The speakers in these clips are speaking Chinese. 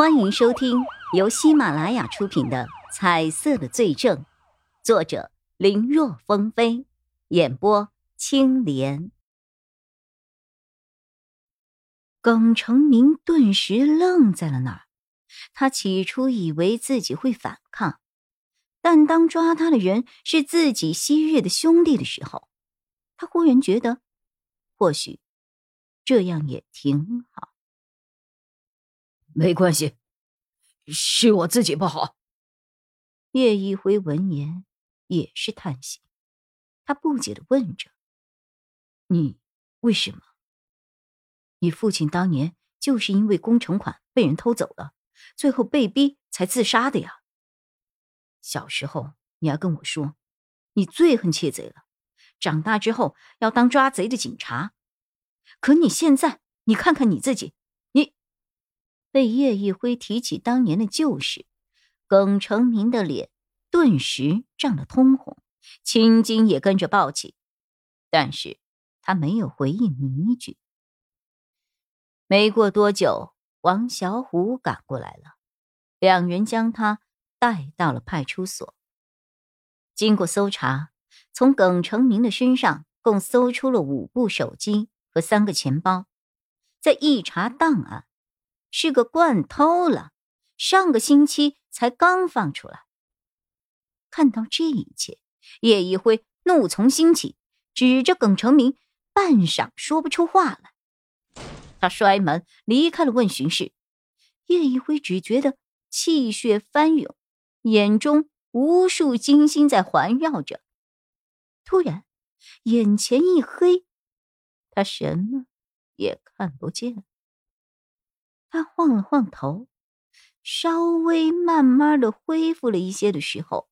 欢迎收听由喜马拉雅出品的《彩色的罪证》，作者林若风飞，演播青莲。耿成明顿时愣在了那儿。他起初以为自己会反抗，但当抓他的人是自己昔日的兄弟的时候，他忽然觉得，或许这样也挺好。没关系，是我自己不好。叶一辉闻言也是叹息，他不解的问着：“你为什么？你父亲当年就是因为工程款被人偷走了，最后被逼才自杀的呀。小时候你还跟我说，你最恨窃贼了，长大之后要当抓贼的警察。可你现在，你看看你自己。”被叶一辉提起当年的旧事，耿成明的脸顿时涨得通红，青筋也跟着暴起。但是他没有回应你一句。没过多久，王小虎赶过来了，两人将他带到了派出所。经过搜查，从耿成明的身上共搜出了五部手机和三个钱包。在一查档案。是个惯偷了，上个星期才刚放出来。看到这一切，叶一辉怒从心起，指着耿成明，半晌说不出话来。他摔门离开了问询室。叶一辉只觉得气血翻涌，眼中无数金星在环绕着。突然，眼前一黑，他什么也看不见。他晃了晃头，稍微慢慢的恢复了一些的时候，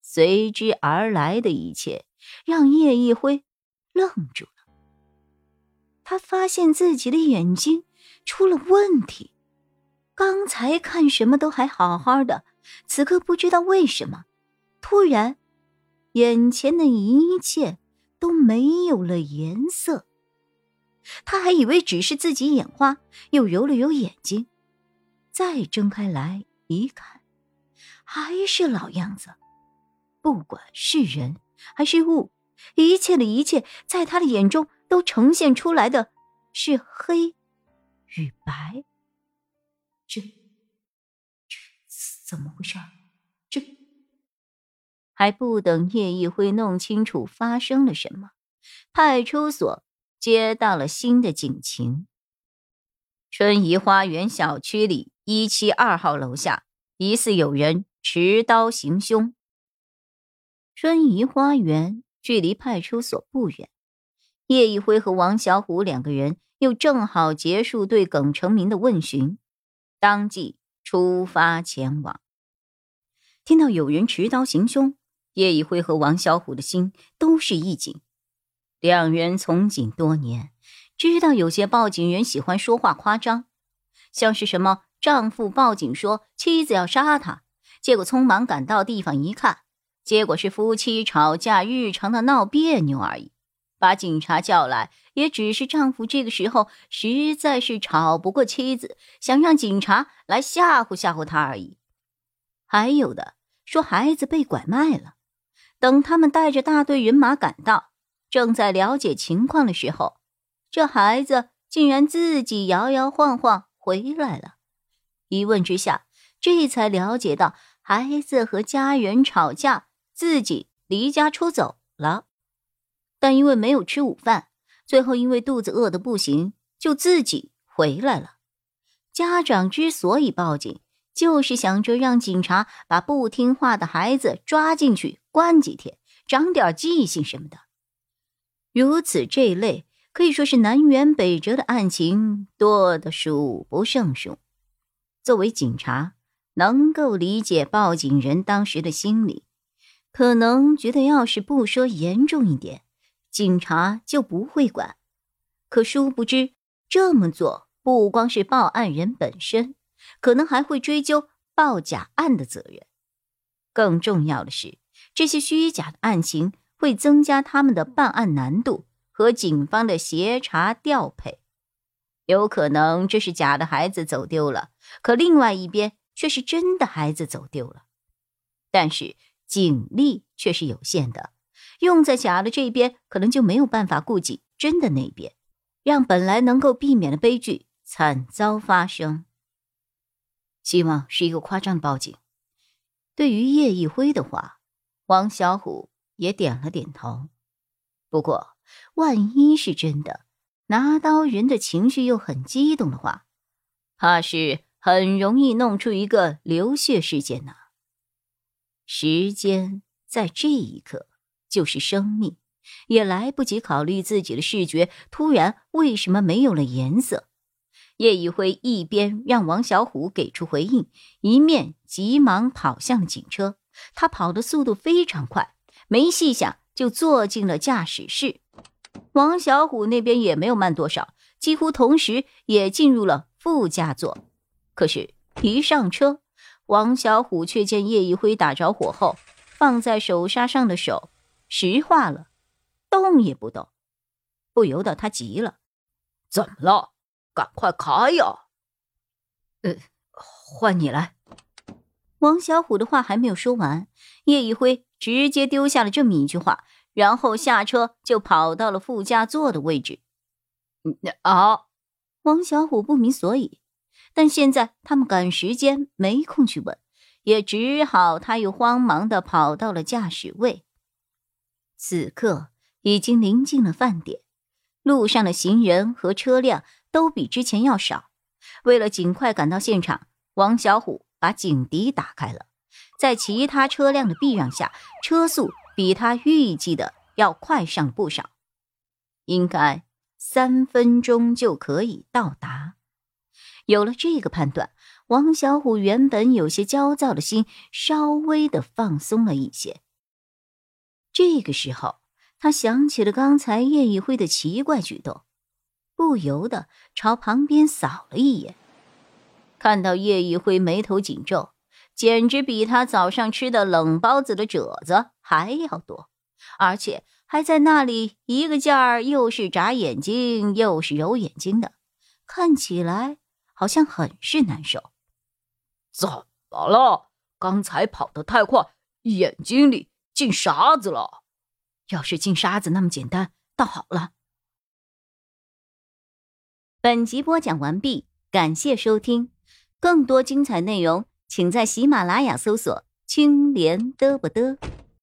随之而来的一切让叶一辉愣住了。他发现自己的眼睛出了问题，刚才看什么都还好好的，此刻不知道为什么，突然，眼前的一切都没有了颜色。他还以为只是自己眼花，又揉了揉眼睛，再睁开来一看，还是老样子。不管是人还是物，一切的一切，在他的眼中都呈现出来的是黑与白。这这怎么回事？这还不等叶一辉弄清楚发生了什么，派出所。接到了新的警情：春怡花园小区里一七二号楼下，疑似有人持刀行凶。春怡花园距离派出所不远，叶一辉和王小虎两个人又正好结束对耿成明的问询，当即出发前往。听到有人持刀行凶，叶一辉和王小虎的心都是一紧。两人从警多年，知道有些报警人喜欢说话夸张，像是什么丈夫报警说妻子要杀他，结果匆忙赶到地方一看，结果是夫妻吵架日常的闹别扭而已。把警察叫来，也只是丈夫这个时候实在是吵不过妻子，想让警察来吓唬吓唬他而已。还有的说孩子被拐卖了，等他们带着大队人马赶到。正在了解情况的时候，这孩子竟然自己摇摇晃晃回来了。一问之下，这才了解到孩子和家人吵架，自己离家出走了。但因为没有吃午饭，最后因为肚子饿得不行，就自己回来了。家长之所以报警，就是想着让警察把不听话的孩子抓进去关几天，长点记性什么的。如此这一类可以说是南辕北辙的案情多得数不胜数。作为警察，能够理解报警人当时的心理，可能觉得要是不说严重一点，警察就不会管。可殊不知，这么做不光是报案人本身，可能还会追究报假案的责任。更重要的是，这些虚假的案情。会增加他们的办案难度和警方的协查调配，有可能这是假的孩子走丢了，可另外一边却是真的孩子走丢了。但是警力却是有限的，用在假的这边，可能就没有办法顾及真的那边，让本来能够避免的悲剧惨遭发生。希望是一个夸张的报警。对于叶一辉的话，王小虎也点了点头。不过，万一是真的，拿刀人的情绪又很激动的话，怕是很容易弄出一个流血事件呢。时间在这一刻就是生命，也来不及考虑自己的视觉突然为什么没有了颜色。叶一辉一边让王小虎给出回应，一面急忙跑向警车。他跑的速度非常快，没细想。就坐进了驾驶室，王小虎那边也没有慢多少，几乎同时也进入了副驾座。可是，一上车，王小虎却见叶一辉打着火后，放在手刹上的手石化了，动也不动，不由得他急了：“怎么了？赶快开呀！”“呃，换你来。”王小虎的话还没有说完，叶一辉。直接丢下了这么一句话，然后下车就跑到了副驾座的位置。啊！王小虎不明所以，但现在他们赶时间，没空去问，也只好他又慌忙的跑到了驾驶位。此刻已经临近了饭点，路上的行人和车辆都比之前要少。为了尽快赶到现场，王小虎把警笛打开了。在其他车辆的避让下，车速比他预计的要快上不少，应该三分钟就可以到达。有了这个判断，王小虎原本有些焦躁的心稍微的放松了一些。这个时候，他想起了刚才叶一辉的奇怪举动，不由得朝旁边扫了一眼，看到叶一辉眉头紧皱。简直比他早上吃的冷包子的褶子还要多，而且还在那里一个劲儿，又是眨眼睛，又是揉眼睛的，看起来好像很是难受。怎么了？刚才跑得太快，眼睛里进沙子了。要是进沙子那么简单，倒好了。本集播讲完毕，感谢收听，更多精彩内容。请在喜马拉雅搜索“青莲嘚不嘚”。